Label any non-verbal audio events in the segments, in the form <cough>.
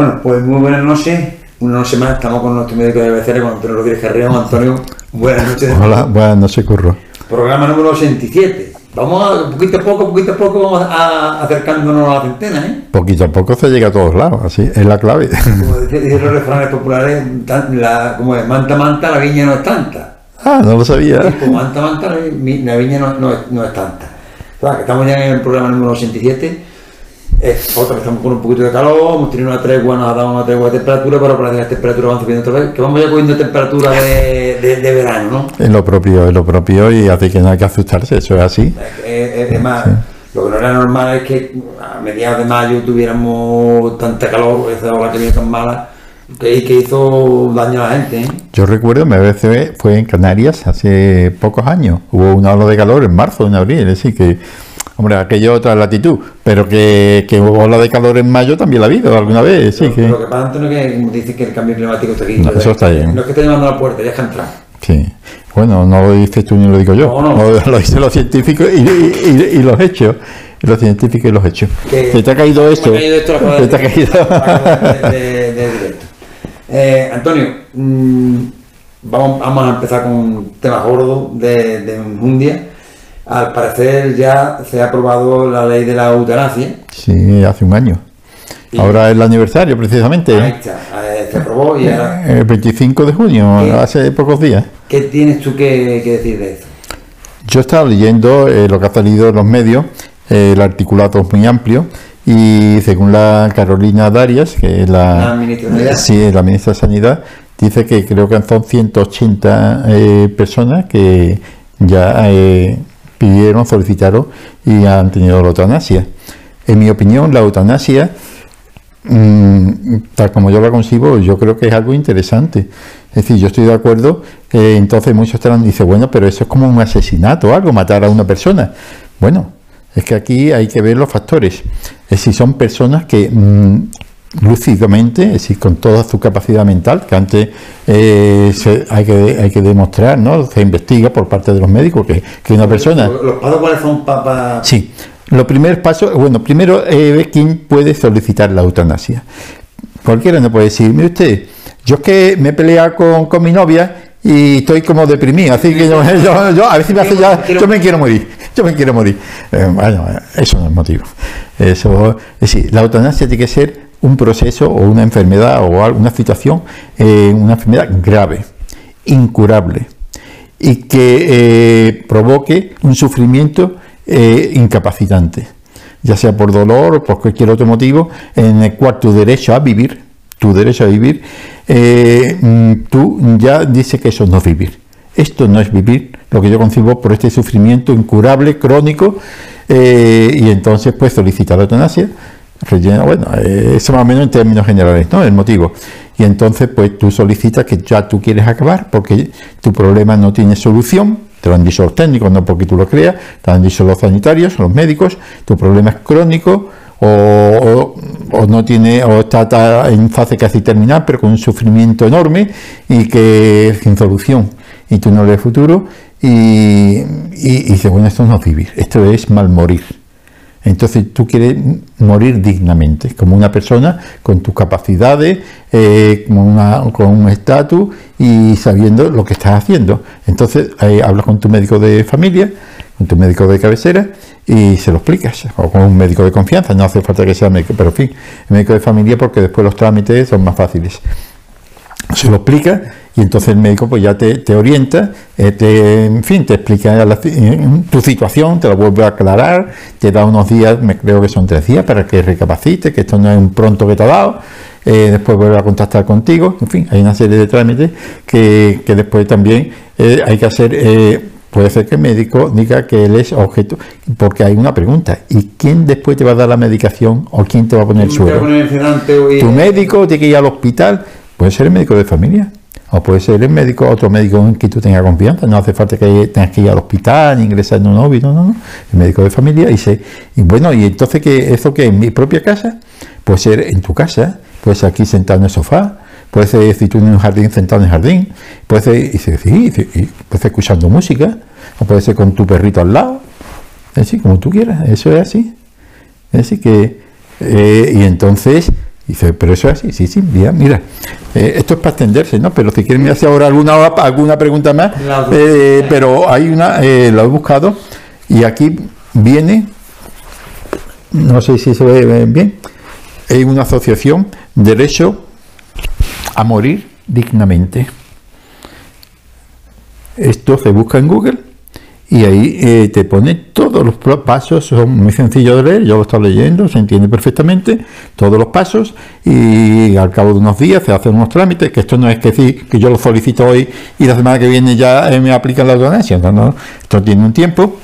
Bueno, pues muy buenas noches. Una noche más estamos con nuestro médico de cabecera, con Antonio Rodríguez Carrera. Antonio, buenas noches. Hola, buenas noches, Curro. Programa número 87. Vamos a, poquito a poco, poquito a poco, vamos a, acercándonos a la centena, ¿eh? Poquito a poco se llega a todos lados, así, es la clave. Como dicen los refranes populares, la, como es, manta, manta, la viña no es tanta. Ah, no lo sabía. pues manta, manta, la, viña no, no, es, no es tanta. Que estamos ya en el programa número 87 es otra que estamos con un poquito de calor, hemos tenido una tregua, nos ha dado una tregua de temperatura, pero para que la temperatura van subiendo otra vez, que vamos ya cogiendo temperatura de, de, verano, ¿no? Es lo propio, es lo propio y así que no hay que asustarse, eso es así. Es, más, lo que no era normal es que a mediados de mayo tuviéramos tanta calor, esa ola que viene tan mala, que, hizo daño a la gente. ¿eh? Yo recuerdo, mi vez fue en Canarias hace pocos años, hubo una ola de calor en marzo, en abril, es decir, que Hombre, aquello otra latitud, pero que, que ola de calor en mayo también la ha habido alguna vez, sí. que... Lo que pasa, Antonio, es que dice que el cambio climático está aquí. No, eso está bien. No es que esté llamando a la puerta, que entrar. Sí. Bueno, no lo dices tú ni lo digo yo. No, no. Lo, dicen los científicos y, y, y, los hechos. Los científicos y los hechos. ¿Te, te ha caído esto? Me ha caído esto te ha caído. <laughs> De, de, eh, Antonio, mmm, vamos, vamos a empezar con un tema gordo de, de Mundia al parecer ya se ha aprobado la ley de la eutanasia. Sí, hace un año. Ahora es el aniversario, precisamente. Ahí está, eh, se aprobó y ahora... El 25 de junio, hace pocos días. ¿Qué tienes tú que, decir de eso? Yo estaba leyendo eh, lo que ha salido en los medios, eh, el articulado es muy amplio, y según la Carolina Darias, que es la, ministra de sí, la ministra de Sanidad, dice que creo que son 180 personas que ya pidieron, solicitaron y han tenido la eutanasia. En mi opinión, la eutanasia, mm, tal como yo la concibo, yo creo que es algo interesante. Es decir, yo estoy de acuerdo, eh, entonces muchos estarán dicen, bueno, pero eso es como un asesinato, algo, matar a una persona. Bueno, es que aquí hay que ver los factores. Es decir, son personas que mm, lúcidamente, es decir, con toda su capacidad mental, que antes eh, hay, que, hay que demostrar, ¿no? Se investiga por parte de los médicos que, que una persona... ¿Los pasos cuáles son para...? Sí, lo primer paso, bueno, primero eh, quién puede solicitar la eutanasia. Cualquiera no puede decir, mire usted, yo es que me he peleado con, con mi novia y estoy como deprimido, así que yo, <laughs> a veces me hace ya, yo me quiero morir, yo me quiero morir. Eh, bueno, eso no es motivo. Eso, es decir, la eutanasia tiene que ser un proceso o una enfermedad o una situación, eh, una enfermedad grave, incurable y que eh, provoque un sufrimiento eh, incapacitante, ya sea por dolor o por cualquier otro motivo, en el cual tu derecho a vivir, tu derecho a vivir, tú ya dices que eso no es vivir. Esto no es vivir, lo que yo concibo por este sufrimiento incurable, crónico, y entonces pues solicitar la eutanasia relleno, bueno, eso más o menos en términos generales, ¿no? El motivo. Y entonces, pues tú solicitas que ya tú quieres acabar porque tu problema no tiene solución, te lo han dicho los técnicos, no porque tú lo creas, te lo han dicho los sanitarios, los médicos, tu problema es crónico o, no tiene, o está, en fase casi terminal, pero con un sufrimiento enorme y que sin solución. Y tú no ves futuro y, y, y dices, bueno, esto no es vivir, esto es mal morir. Entonces tú quieres morir dignamente, como una persona con tus capacidades, eh, con, un estatus y sabiendo lo que estás haciendo. Entonces eh, hablas con tu médico de familia, con tu médico de cabecera y se lo explicas, o con un médico de confianza, no hace falta que sea médico, pero en fin, médico de familia porque después los trámites son más fáciles. Se lo explica y entonces el médico pues ya te, orienta, eh, te, en fin, te explica tu situación, te lo vuelve a aclarar, te da unos días, me creo que son tres días para que recapacites, que esto no es un pronto que te ha dado, eh, después vuelve a contactar contigo, en fin, hay una serie de trámites que, después también eh, hay que hacer, puede ser que el médico diga que él es objeto, porque hay una pregunta, ¿y quién después te va a dar la medicación o quién te va a poner el suelo? ¿Tu médico tiene que ir al hospital? Puede ser el médico de familia o puede ser el médico, otro médico en que tú tengas confianza, no hace falta que tengas que ir al hospital ingresar en un OBI, no, no, no, el médico de familia y se, y bueno, y entonces que eso que en mi propia casa, puede ser en tu casa, puede ser aquí sentado en el sofá, puede ser si tú en un jardín sentado en el jardín, puede ser, y, y, puede ser escuchando música, o puede ser con tu perrito al lado, es así, como tú quieras, eso es así. Así que, eh, y entonces Dice, pero eso es así, sí, sí, mira, mira. Eh, esto es para extenderse, ¿no? Pero si quieren me hace ahora alguna, alguna pregunta más, eh, pero hay una, eh, lo he buscado, y aquí viene, no sé si se ve bien, es una asociación, derecho a morir dignamente. Esto se busca en Google y ahí eh, te pone todos los pasos, son muy sencillos de leer, yo lo estoy leyendo, se entiende perfectamente, todos los pasos y al cabo de unos días se hacen unos trámites, que esto no es que, decir que yo lo solicito hoy y la semana que viene ya eh, me aplican la donación, no, no, esto tiene un tiempo,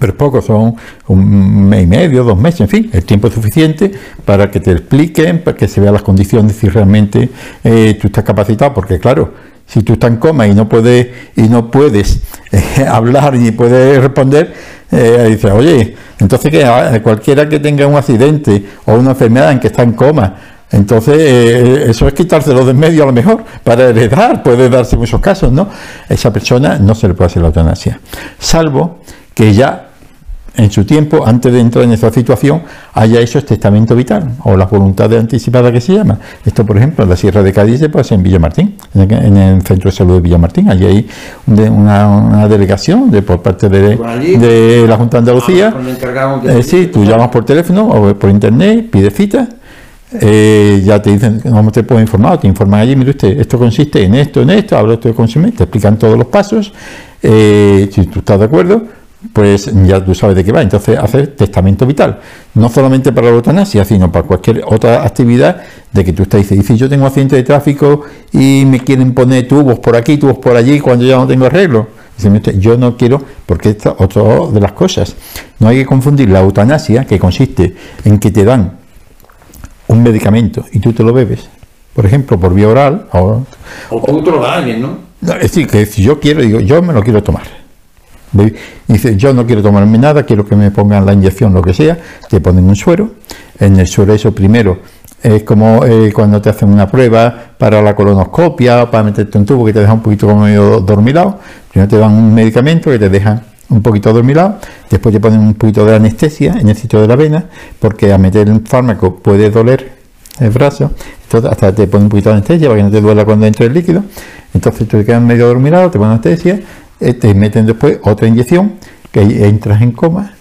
pero es poco, son un mes y medio, dos meses, en fin, el tiempo es suficiente para que te expliquen, para que se vean las condiciones si realmente eh, tú estás capacitado, porque claro, si tú estás en coma y no puedes y no puedes eh, <laughs> hablar ni puedes responder, eh, dices, oye, entonces que ah, cualquiera que tenga un accidente o una enfermedad en que está en coma, entonces eh, eso es quitárselo de en medio a lo mejor para heredar, puede darse muchos casos, ¿no? Esa persona no se le puede hacer la eutanasia, salvo que ya en su tiempo, antes de entrar en esa situación, haya hecho el testamento vital o la voluntad anticipada que se llama. Esto, por ejemplo, en la Sierra de Cádiz se hacer en Villamartín, en el Centro de Salud de Villamartín. Allí hay una, delegación de, por parte de, de la Junta de Andalucía. Eh, sí, tú llamas por teléfono o por internet, pides cita. Eh, ya te dicen, no te puedo informar, te informan allí, mire usted, esto consiste en esto, en esto, hablo esto de consumir, te explican todos los pasos, eh, si tú estás de acuerdo, pues ya tú sabes de qué va. Entonces, hacer testamento vital, no solamente para la eutanasia, sino para cualquier otra actividad de que tú estás y dices, yo tengo accidente de tráfico y me quieren poner tubos por aquí, tubos por allí, cuando ya no tengo arreglo. Dice, yo no quiero, porque esta es otra de las cosas. No hay que confundir la eutanasia, que consiste en que te dan un medicamento y tú te lo bebes, por ejemplo, por vía oral. O, tú te lo das ¿no? ¿no? Es decir, que si yo quiero, digo, yo me lo quiero tomar dice, yo no quiero tomarme nada, quiero que me pongan la inyección, lo que sea, te ponen un suero, en el suero eso primero es como eh, cuando te hacen una prueba para la colonoscopia, para meterte un tubo que te deja un poquito como medio dormilado, primero te dan un medicamento que te deja un poquito dormilado, después te ponen un poquito de anestesia en el sitio de la vena, porque a meter un fármaco puede doler el brazo, entonces hasta te ponen un poquito de anestesia para que no te duela cuando entra el líquido, entonces tú te quedas medio dormilado, te ponen anestesia, te meten después otra inyección que entras en coma.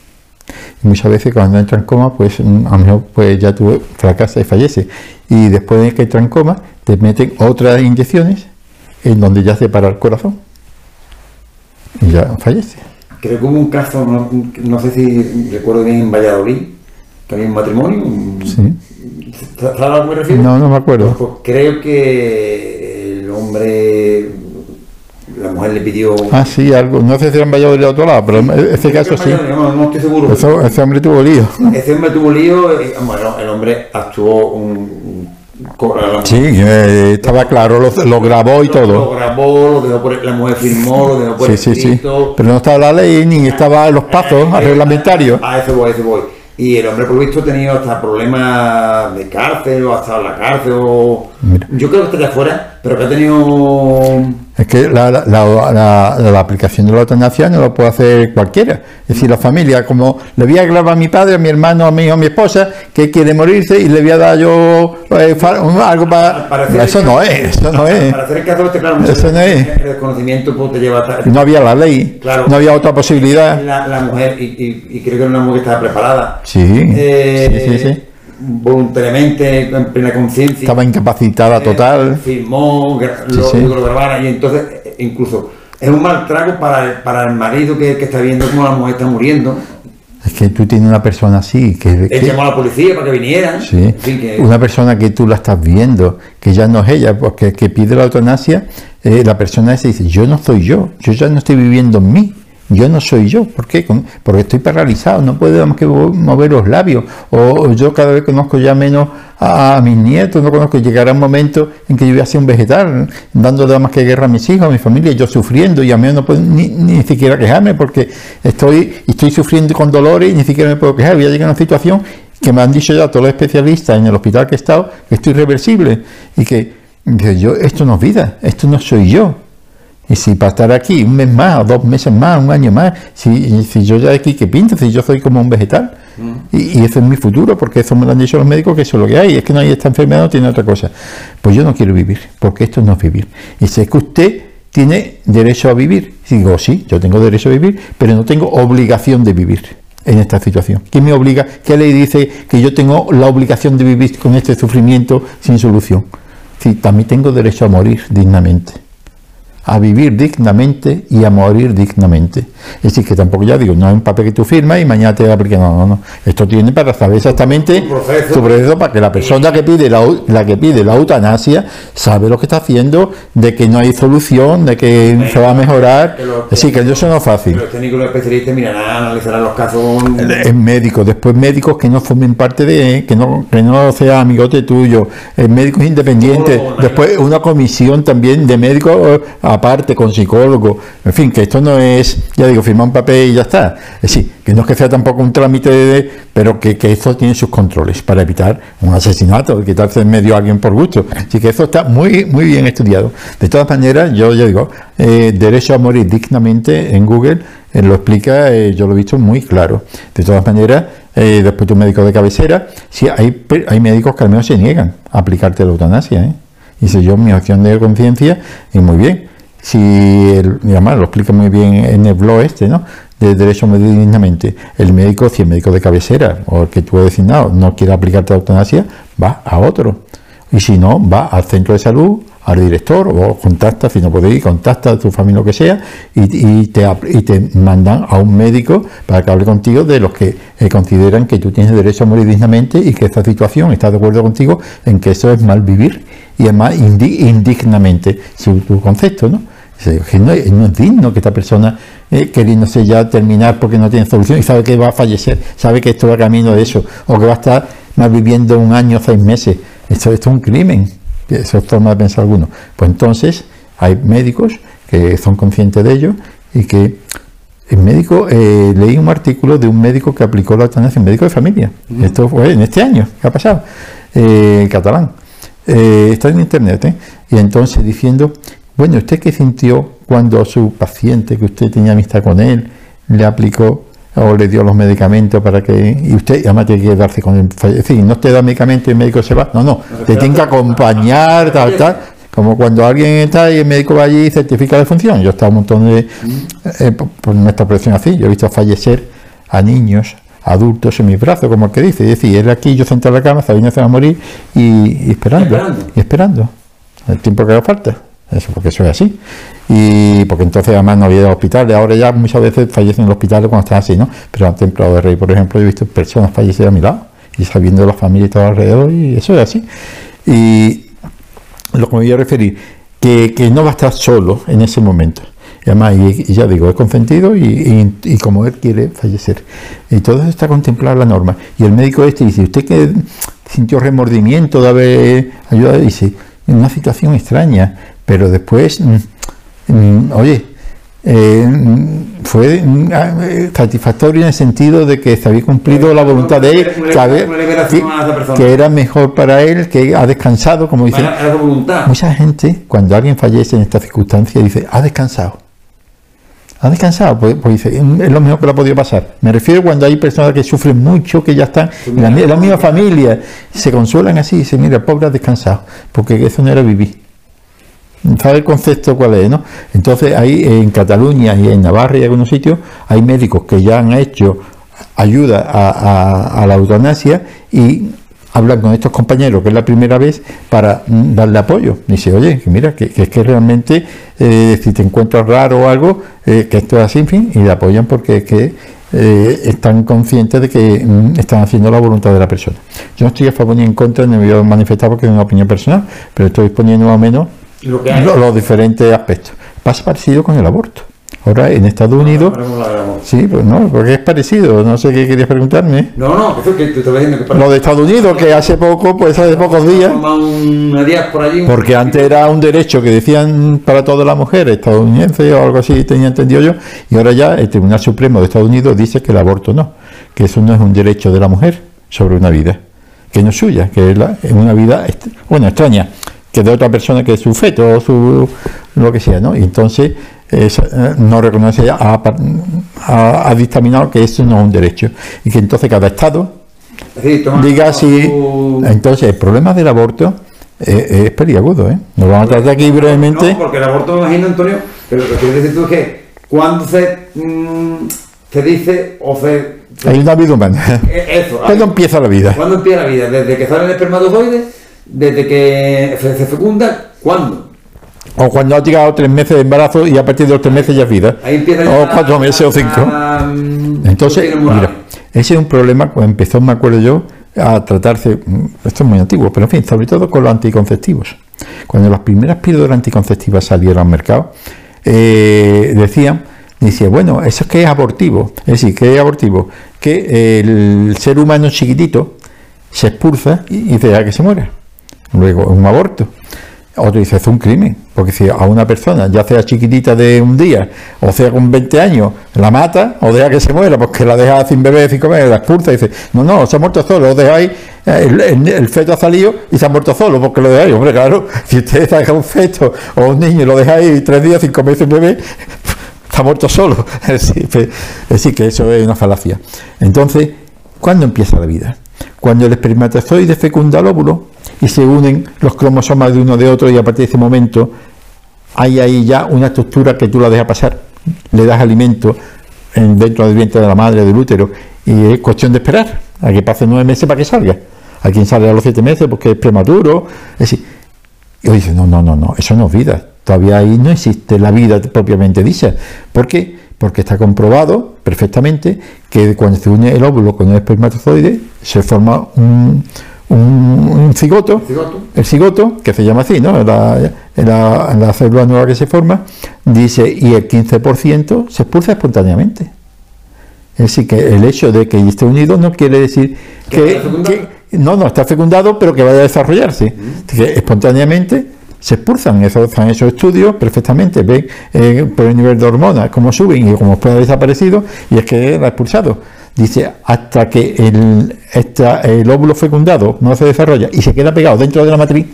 Y muchas veces cuando entras en coma pues mm, a lo mejor pues ya tú fracasas y falleces. Y después de que entras en coma te meten otras inyecciones en donde ya se para el corazón. Y ya fallece. Creo que hubo un caso no, sé si recuerdo bien en Valladolid que había un matrimonio sí. ¿sabes a lo que me refiero? no, no me acuerdo. Pues creo que el hombre la mujer le pidió. Ah, sí, algo. No sé si han vallado del otro lado, pero en este caso sí. No, estoy seguro. ese hombre tuvo lío. Ese hombre tuvo lío. Y, bueno, el hombre actuó un. Sí, eh, estaba claro, lo, grabó y todo. Lo grabó, lo dejó por, la mujer firmó, lo dejó por sí, Sí, sí. Pero no estaba la ley ni estaba los pasos eh, reglamentarios. A ese voy, a ese voy. Y el hombre, por visto, ha tenido hasta problemas de cárcel o hasta la cárcel. O... Yo creo que está de afuera, pero que ha tenido. Es que la, la, la, la, aplicación de la eutanasia no lo puede hacer cualquiera. Es decir, la familia, como le voy a grabar a mi padre, a mi hermano, a mi hijo, a mi esposa, que quiere morirse y le voy a dar yo eh, algo para. eso no es, eso no es. Para hacer el caso, claro, eso no es. El desconocimiento pues, te lleva No había la ley, no había otra posibilidad. La, mujer, y, y, creo que era una mujer que estaba preparada. Sí, eh, sí, sí. sí voluntariamente, en plena conciencia. Estaba incapacitada total. Eh, firmó, lo, grabara y entonces incluso es un mal trago para, para el marido que, que, está viendo cómo la mujer está muriendo. Es que tú tienes una persona así que... Él llamó a la policía para que vinieran. Sí, una persona que tú la estás viendo, que ya no es ella, porque que pide la eutanasia, eh, la persona esa dice, yo no soy yo, yo ya no estoy viviendo en mí yo no soy yo. ¿Por qué? Porque estoy paralizado, no puedo más que mover los labios. O yo cada vez conozco ya menos a, mis nietos, no conozco. Llegará un momento en que yo voy a ser un vegetal, dando más que guerra a mis hijos, a mi familia, yo sufriendo y a mí no puedo ni, ni siquiera quejarme porque estoy, estoy sufriendo con dolores y ni siquiera me puedo quejar. Voy a llegar a una situación que me han dicho ya todos los especialistas en el hospital que he estado, que estoy irreversible y que yo, esto no es vida, esto no soy yo. Y si para estar aquí un mes más, o dos meses más, un año más, si, si yo ya aquí, ¿qué pinto? Si yo soy como un vegetal. Mm. Y, y ese es mi futuro, porque eso me lo han dicho los médicos, que eso es lo que hay. Es que no hay esta enfermedad, no tiene otra cosa. Pues yo no quiero vivir, porque esto no es vivir. Y sé que usted tiene derecho a vivir. Y digo, sí, yo tengo derecho a vivir, pero no tengo obligación de vivir en esta situación. ¿Quién me obliga? ¿Qué ley dice que yo tengo la obligación de vivir con este sufrimiento sin solución? Sí, también tengo derecho a morir dignamente. A vivir dignamente y a morir dignamente. Es decir, que tampoco ya digo, no es un papel que tú firmas y mañana te aplica. No, no, no. Esto tiene para saber exactamente proceso. tu proceso para que la persona que pide la, la que pide la eutanasia sabe lo que está haciendo, de que no hay solución, de que se va a mejorar. Que los Es decir, que eso no es fácil. Los técnicos los especialistas mirarán, analizarán los casos. Es médico, después médicos que no formen parte de, que no, que no sea amigote tuyo, eh, médicos independientes, después una comisión también de médicos eh, aparte con psicólogo, en fin, que esto no es, ya digo, firmar un papel y ya está. Es decir, que no es que sea tampoco un trámite, de- pero que, esto tiene sus controles para evitar un asesinato, quitarse en medio a alguien por gusto. Así que eso está muy, muy bien estudiado. De todas maneras, yo ya digo, eh, derecho a morir dignamente en Google eh, lo explica, eh, yo lo he visto muy claro. De todas maneras, después tu médico de cabecera, sí, hay, hay médicos que al menos se niegan a aplicarte la eutanasia. ¿eh? Dice yo, mi opción de conciencia, y muy bien. Si, el, y lo explica muy bien en el blog este, ¿no? De derecho a morir dignamente. El médico, si el médico de cabecera o el que tú has designado no quiere aplicarte la eutanasia, va a otro. Y si no, va al centro de salud, al director, o contacta, si no puede ir, contacta a tu familia, lo que sea, y, y te, y te mandan a un médico para que hable contigo de los que eh, consideran que tú tienes derecho a morir dignamente y que esta situación está de acuerdo contigo en que eso es mal vivir y además indi- indignamente, su, tu concepto, ¿no? Que no, es- no es digno que esta persona, eh, queriéndose ya terminar porque no tiene solución y sabe que va a fallecer, sabe que esto va camino de eso, o que va a estar más viviendo un año, seis meses. Esto, esto es un crimen. Eso es forma de pensar alguno. Pues entonces hay médicos que son conscientes de ello y que el médico, eh, leí un artículo de un médico que aplicó la eutanasia, un médico de familia. Esto fue en este año, ¿qué ha pasado? Eh, catalán. Eh, está en internet, ¿eh? Y entonces diciendo, bueno, ¿usted qué sintió cuando su paciente, que usted tenía amistad con él, le aplicó o le dio los medicamentos para que... Y usted además tiene que quedarse con el... falle- Es decir, no te da medicamento y el médico se va. No, no, te tiene que acompañar, tal, tal. Como cuando alguien está y el médico va allí y certifica la función. Yo he estado un montón de... eh, por, nuestra profesión así. Yo he visto fallecer a niños, adultos en mis brazos, como el que dice. Es decir, él aquí, yo sentado en la cama, que se va a morir y, y esperando, Esperando. y esperando. El tiempo que haga falta. Eso, porque eso es así. Y porque entonces además no había hospitales. Ahora ya muchas veces fallecen en los hospitales cuando están así, ¿no? Pero en Templado de Rey, por ejemplo, he visto personas fallecer a mi lado y sabiendo la familia y todo alrededor, y eso es así. Y lo que me voy a referir, que, que no va a estar solo en ese momento. Y además, y, ya digo, es consentido y, y- como él quiere fallecer. Y todo eso está contemplado la norma. Y el médico este dice, ¿usted que sintió remordimiento de haber ayudado? Dice, en una situación extraña, pero después, mm, mm, oye, eh, mm, fue ah, eh, satisfactorio en el sentido de que se había cumplido la voluntad de él, que, había- persona. que era mejor para él, que ha descansado, como dice. Era era su voluntad. Mucha gente, cuando alguien fallece en esta circunstancia, dice, ha descansado. Ha descansado, pues, pues dice, es lo mejor que le ha podido pasar. Me refiero cuando hay personas que sufren mucho, que ya están en la, mi- en la misma familia, se consuelan así y dicen, mira, pobre ha descansado, porque eso no era vivir. ¿Sabe el concepto cuál es? No? Entonces, ahí en Cataluña y en Navarra y en algunos sitios hay médicos que ya han hecho ayuda a, a- a la eutanasia y hablan con estos compañeros, que es la primera vez, para mm, darle apoyo. Dice, oye, mira, que, que es que realmente, eh, si te encuentras raro o algo, eh, que esto es así, en fin, y le apoyan porque es que eh, están conscientes de que mm, están haciendo la voluntad de la persona. Yo no estoy a favor ni en contra, ni me voy a manifestar porque es una opinión personal, pero estoy poniendo más o menos Lo que hay. lo- los diferentes aspectos. Pasa parecido con el aborto. Ahora en Estados Unidos, sí, pues no, porque es parecido. No sé qué querías preguntarme. No, no, eso que te estaba diciendo que Lo de Estados Unidos, que hace poco, pues hace pocos días, allí. porque antes era un derecho que decían para todas las mujeres estadounidenses o algo así, tenía entendido yo, y ahora ya el Tribunal Supremo de Estados Unidos dice que el aborto no, que eso no es un derecho de la mujer sobre una vida, que no es suya, que es, la- es una vida, bueno, extraña, que de otra persona que es su feto o su, lo que sea, ¿no? Y entonces eh, no reconoce, ha, ha, dictaminado que eso no es un derecho y que entonces cada Estado diga si... Entonces, el problema del aborto es, peliagudo, ¿eh? Nos vamos a tratar aquí brevemente. No, porque el aborto, imagino, Antonio, pero lo que quiero decir tú es que cuando se, mm, se dice o se... Hay una vida humana. Eh, eso. ¿Cuándo empieza la vida? ¿Cuándo empieza la vida? ¿Desde que sale el espermatozoide? ¿Desde que se fecunda? ¿Cuándo? O cuando ha llegado tres meses de embarazo y a partir de los tres meses ya es vida. Ahí empieza o cuatro meses o cinco. Entonces, mira, ese es un problema cuando empezó, me acuerdo yo, a tratarse, mm, esto es muy antiguo, pero en fin, sobre todo con los anticonceptivos. Cuando las primeras píldoras anticonceptivas salieron al mercado, eh, decían, decía, bueno, eso es que es abortivo. Es decir, que es abortivo, que el ser humano chiquitito se expulsa y, deja que se muera. Luego, un aborto. Otro dice, es un crimen, porque si a una persona, ya sea chiquitita de un día, o sea con 20 años, la mata, o deja que se muera, porque la deja sin beber, sin comer, la expulsa, y dice, no, no, se ha muerto solo, lo dejáis, el, feto ha salido y se ha muerto solo, porque lo dejáis, hombre, claro, <laughs> si usted deja un feto o un niño y lo dejáis tres días, cinco meses sin está <laughs> muerto solo. <laughs> Es decir, que eso es una falacia. Entonces, ¿cuándo empieza la vida? Cuando el espermatozoide fecunda el óvulo, y se unen los cromosomas de uno de otro y a partir de ese momento hay ahí ya una estructura que tú la dejas pasar, le das alimento en, dentro del vientre de la madre, del útero, y es cuestión de esperar a que pase nueve meses para que salga. Hay quien sale a los siete meses porque es prematuro. Es decir, y dice, no, no, no, no, eso no es vida. Todavía ahí no existe la vida propiamente dicha. ¿Por qué? Porque está comprobado perfectamente que cuando se une el óvulo con el espermatozoide se forma un, un, cigoto, ¿El cigoto? que se llama así, ¿no? La, la, célula nueva que se forma, dice, y el 15% se expulsa espontáneamente. Es decir, que el hecho de que esté unido no quiere decir que, no, no está fecundado, pero que vaya a desarrollarse. Que espontáneamente se expulsan, esos, esos estudios perfectamente, ven eh, por el nivel de hormonas, cómo suben y cómo puede haber desaparecido, y es que ha expulsado. Dice, hasta que el, óvulo fecundado no se desarrolla y se queda pegado dentro de la matriz,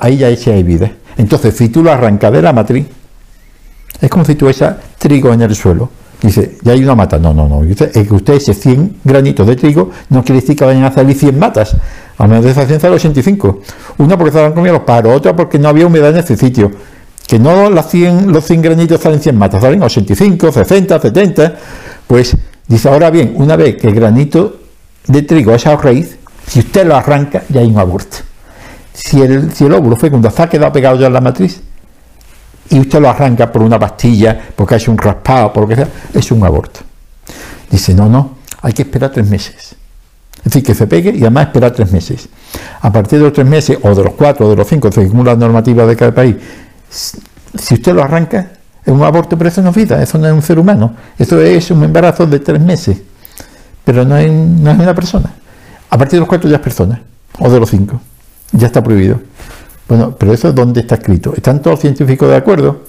ahí ya hay vida. Entonces, si tú lo arrancas de la matriz, es como si tuviese trigo en el suelo. Dice, ya hay una mata. No, no, no. Dice, es que usted ese 100 granitos de trigo no quiere decir que vayan a salir 100 matas. A menos de esa ciencia de 85. Una porque se han comido los pájaros, otra porque no había humedad en ese sitio. Que no las 100, los 100 granitos salen 100 matas, salen 85, 60, 70. Pues dice, ahora bien, una vez que el granito de trigo, esa raíz, si usted lo arranca, ya hay un aborto. Si el, si el óvulo fecundo está quedado pegado ya en la matriz y usted lo arranca por una pastilla, porque es un raspado, por lo que sea, es un aborto. Dice, no, no, hay que esperar tres meses. Es decir, que se pegue y además esperar tres meses. A partir de los tres meses, o de los cuatro, o de los cinco, según las normativas de cada país, si usted lo arranca, es un aborto, pero eso no es vida, eso no es un ser humano. Eso es un embarazo de tres meses, pero no es, no es una persona. A partir de los cuatro ya es persona, o de los cinco, ya está prohibido. Bueno, pero eso es donde está escrito. ¿Están todos científicos de acuerdo?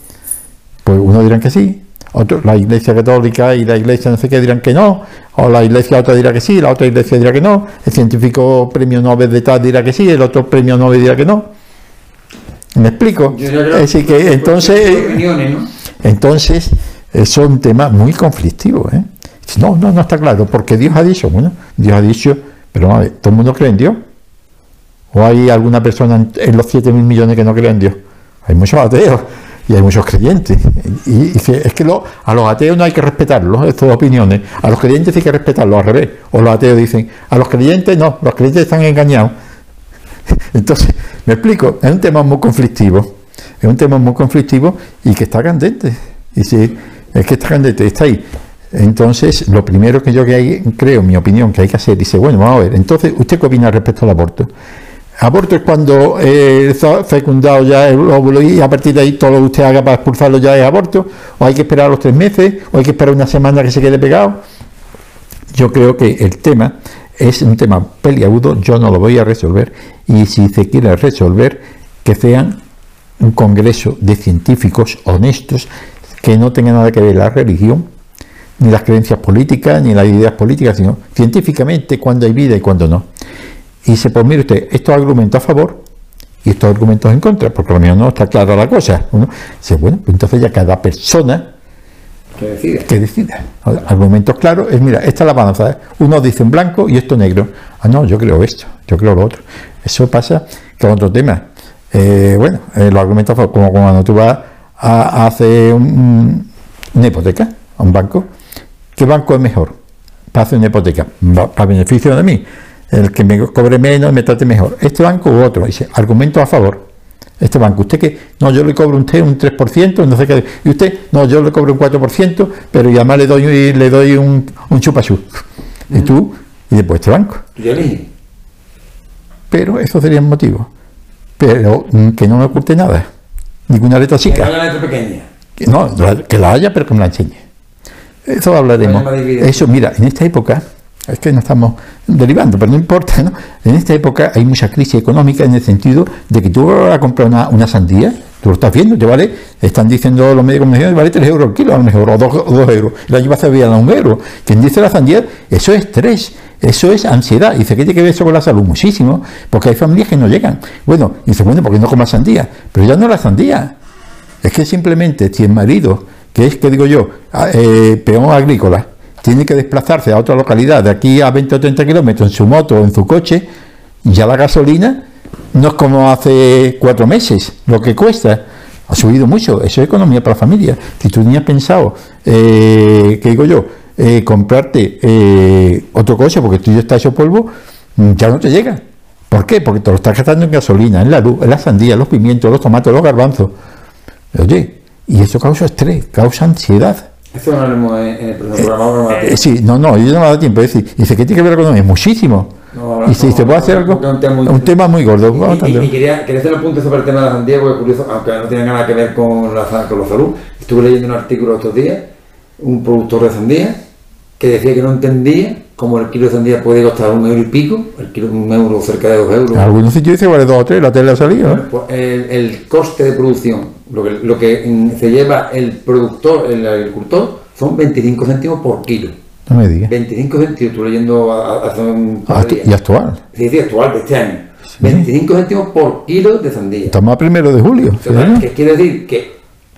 Pues uno dirán que sí, otro, la Iglesia Católica y la Iglesia no sé qué dirán que no, o la Iglesia otra dirá que sí, la otra Iglesia dirá que no, el científico premio Nobel de tal dirá que sí, el otro premio Nobel dirá que no. ¿Me explico? Es decir, que entonces... es un tema muy conflictivo. ¿eh? No, no, no está claro, porque Dios ha dicho, bueno, Dios ha dicho, pero ¿todo el mundo cree en Dios? ¿O hay alguna persona en los 7 mil millones que no cree en Dios? Hay muchos ateos y hay muchos creyentes. Y, es que a los ateos no hay que respetarlos, estas opiniones. A los creyentes hay que respetarlos, al revés. O los ateos dicen, a los creyentes no, los creyentes están engañados. <laughs> Entonces, me explico, es un tema muy conflictivo es un tema muy conflictivo y que está candente. Y si es que está candente, está ahí. Entonces, lo primero que yo que hay, creo, mi opinión, que hay que hacer, dice, bueno, vamos a ver, entonces, ¿usted qué opina respecto al aborto? Aborto es cuando eh, fecundado ya el óvulo y a partir de ahí todo lo que usted haga para expulsarlo ya es aborto, o hay que esperar los tres meses, o hay que esperar una semana que se quede pegado. Yo creo que el tema es un tema peliagudo, yo no lo voy a resolver, y si se quiere resolver, que sean un congreso de científicos honestos que no tengan nada que ver la religión, ni las creencias políticas, ni las ideas políticas, sino científicamente cuando hay vida y cuando no. Y se pues mire usted, estos argumentos a favor y estos argumentos en contra, porque a lo mejor no está clara la cosa. Uno dice, bueno, pues entonces ya cada persona Que decide. que decida. Argumentos claros es, mira, esta es la balanza. ¿eh? Uno dice en blanco y esto negro. Ah, no, yo creo esto, yo creo lo otro. Eso pasa con otro tema. Eh, bueno, eh, los argumentos como cuando tú vas a, a hacer un- una hipoteca a un banco. ¿Qué banco es mejor para hacer una hipoteca? Para beneficio de mí. El que me cobre menos me trate mejor. ¿Este banco u otro? Dice, argumento a favor. Este banco, usted que, no, yo le cobro a usted un 3%, no sé qué, y usted, no, yo le cobro un 4%, pero y además le doy, le doy un, un chupachú. Y tú, y después este banco. Eliges. Pero eso sería el motivo. Pero mm, que no me oculte nada, ninguna letra chica. la letra pequeña. Que no, que la haya, pero que me la enseñe. Eso hablaremos. Eso, mira, en esta época, es que no estamos derivando, pero no importa, ¿no? En esta época hay mucha crisis económica en el sentido de que tú vas a comprar una, una sandía, tú lo estás viendo, te vale, están diciendo los de comunicación, vale 3 euros el kilo a lo mejor, o 2, euros. El año pasado había un euro. Quien dice la sandía, eso es estrés, eso es ansiedad. Dice, ¿qué tiene que ver eso con la salud? Muchísimo, porque hay familias que no llegan. Bueno, y dice, bueno, porque no comas sandía? Pero ya no la sandía. Es que simplemente si el marido, que es, que digo yo, a- eh, peón agrícola, tiene que desplazarse a otra localidad de aquí a 20 o 30 kilómetros en su moto o en su coche, ya la gasolina no es como hace cuatro meses, lo que cuesta. Ha subido mucho, eso es economía para la familia. Si tú tenías pensado, eh, que digo yo, eh, comprarte eh, otro coche porque tú ya está hecho polvo, mm, ya no te llega. ¿Por qué? Porque te lo estás gastando en gasolina, en la luz, en la sandía, los pimientos, los tomates, los garbanzos. Oye, y eso causa estrés, causa ansiedad. Esto lo próximo programa. vamos a Eh, hacer. sí, no, no, yo no me da tiempo. Es decir, dice, ¿qué tiene que ver con la economía? Muchísimo. No, y si no, se puede hacer algo, un tema muy- un tema muy gordo. Y, y- y tratarlo. quería, quería hacer un punto sobre el tema de la sandía, porque es curioso, aunque no tiene nada que ver con la, con la salud. Estuve leyendo un artículo estos días, un productor de sandía, que decía que no entendía cómo el kilo de sandía puede costar un euro y pico, el kilo un euro cerca de dos euros. Algunos sitios dice vale dos o tres, la tele ha salido. ¿eh? Bueno, pues el, el coste de producción, lo que, lo que mm, se lleva el productor, el agricultor, son 25 céntimos por kilo. No me digas. 25 céntimos, estuve leyendo hace un par de Actu- días. y actual. Sí, sí, actual de este año. 25 céntimos por kilo de sandía. Estamos a primero de julio. ¿sí, que quiere decir que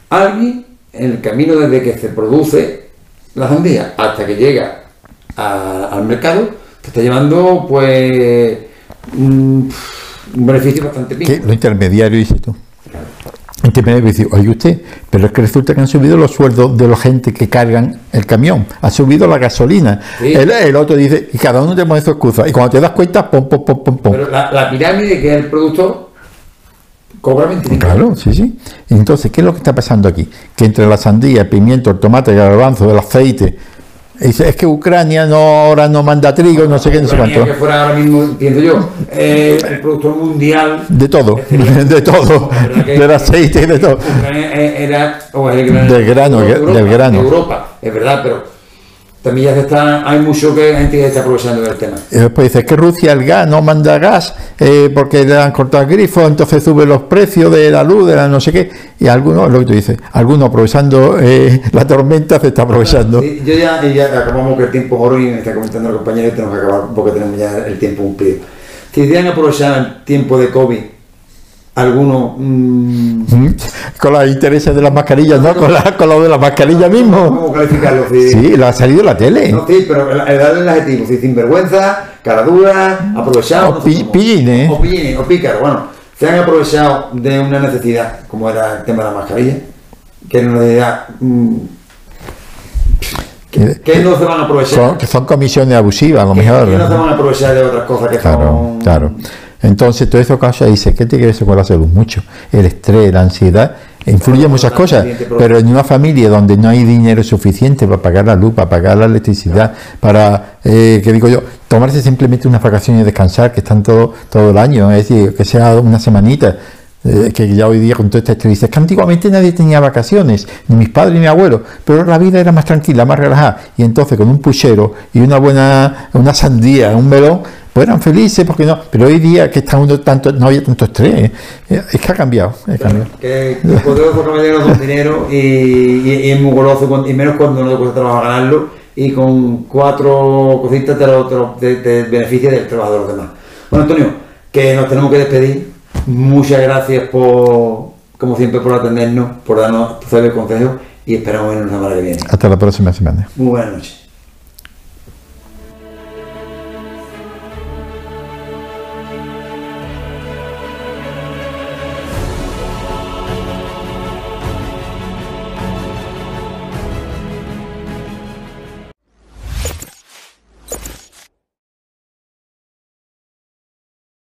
alguien, en el camino desde que se produce la sandía hasta que llega a- al mercado, te está llevando pues un, un beneficio bastante pico. lo intermediario dice tú. Intermediario dice, oye usted, pero es que resulta que han subido los sueldos de la gente que cargan el camión, ha subido la gasolina. Sí. El, el otro dice, y cada uno te pone su excusa. Y cuando te das cuenta, pom, pom, pom, pom, pom. Pero la, la pirámide que es el productor cobra 25 Claro, sí, sí. Entonces, ¿qué es lo que está pasando aquí? Que entre la sandía, el pimiento, el tomate, el garbanzo, el aceite, dice, es que Ucrania no ahora no manda trigo, no sé qué, no sé cuánto. que fuera ahora mismo, entiendo yo, eh, el productor mundial De todo, <laughs> de todo, <laughs> del aceite, de todo. Ucrania e- era o es el gran- Del grano, de del grano. de Europa, es verdad, pero también ya se está, hay mucho que gente que está aprovechando del tema. Y después dice que Rusia el gas no manda gas eh, porque le han cortado el grifo, entonces suben los precios de la luz, de la no sé qué. Y algunos, lo que tú dices, algunos aprovechando eh, la tormenta se está aprovechando. Sí, yo ya, acabamos que el tiempo es oro y me está comentando el compañero y tenemos que acabar porque tenemos ya el tiempo cumplido. Si han aprovechado el tiempo de COVID, algunos mm, Mm, Con los intereses de las mascarillas, ¿no? Con, la, con lo de las mascarillas mismo. ¿cómo calificarlo? Si- Sí, lo ha salido en la tele. No, sí, pero el, el el adjetivo, si sinvergüenza, cara dura, aprovechado. O pi- pillines. O pillines, o pícaro, bueno. Se han aprovechado de una necesidad, como era el tema de la mascarilla, que era una necesidad. mm, Que, que no se van a aprovechar. son, que son comisiones abusivas, a lo mejor. que no se van a aprovechar de otras cosas que Claro, son. claro. Entonces, todo eso causa, dice, ¿qué tiene que ver eso con la salud? Mucho. El estrés, la ansiedad, influye en muchas cosas, pero en una familia donde no hay dinero suficiente para pagar la luz, para pagar la electricidad, para, eh, ¿qué digo yo? Tomarse simplemente unas vacaciones y descansar, que están todo, todo el año, es decir, que sea una semanita, eh, que ya hoy día con toda esta estrés, dice, es que antiguamente nadie tenía vacaciones, ni mis padres ni mi abuelo, pero la vida era más tranquila, más relajada, y entonces con un puchero y una buena, una sandía, un melón, pues eran felices, porque no, pero hoy día que está uno tanto, no había tanto estrés, eh, es que ha cambiado, ha cambiado. Que, caballero con dinero y, y, y es muy goloso, y menos cuando no te cuesta trabajo ganarlo, y con cuatro cositas te, lo, te, lo- te- te beneficia del trabajo de los demás. Bueno, Antonio, que nos tenemos que despedir, Muchas gracias por, como siempre, por atendernos, por darnos por el consejo y esperamos vernos la semana que viene. Hasta la próxima semana. Muy buenas noches.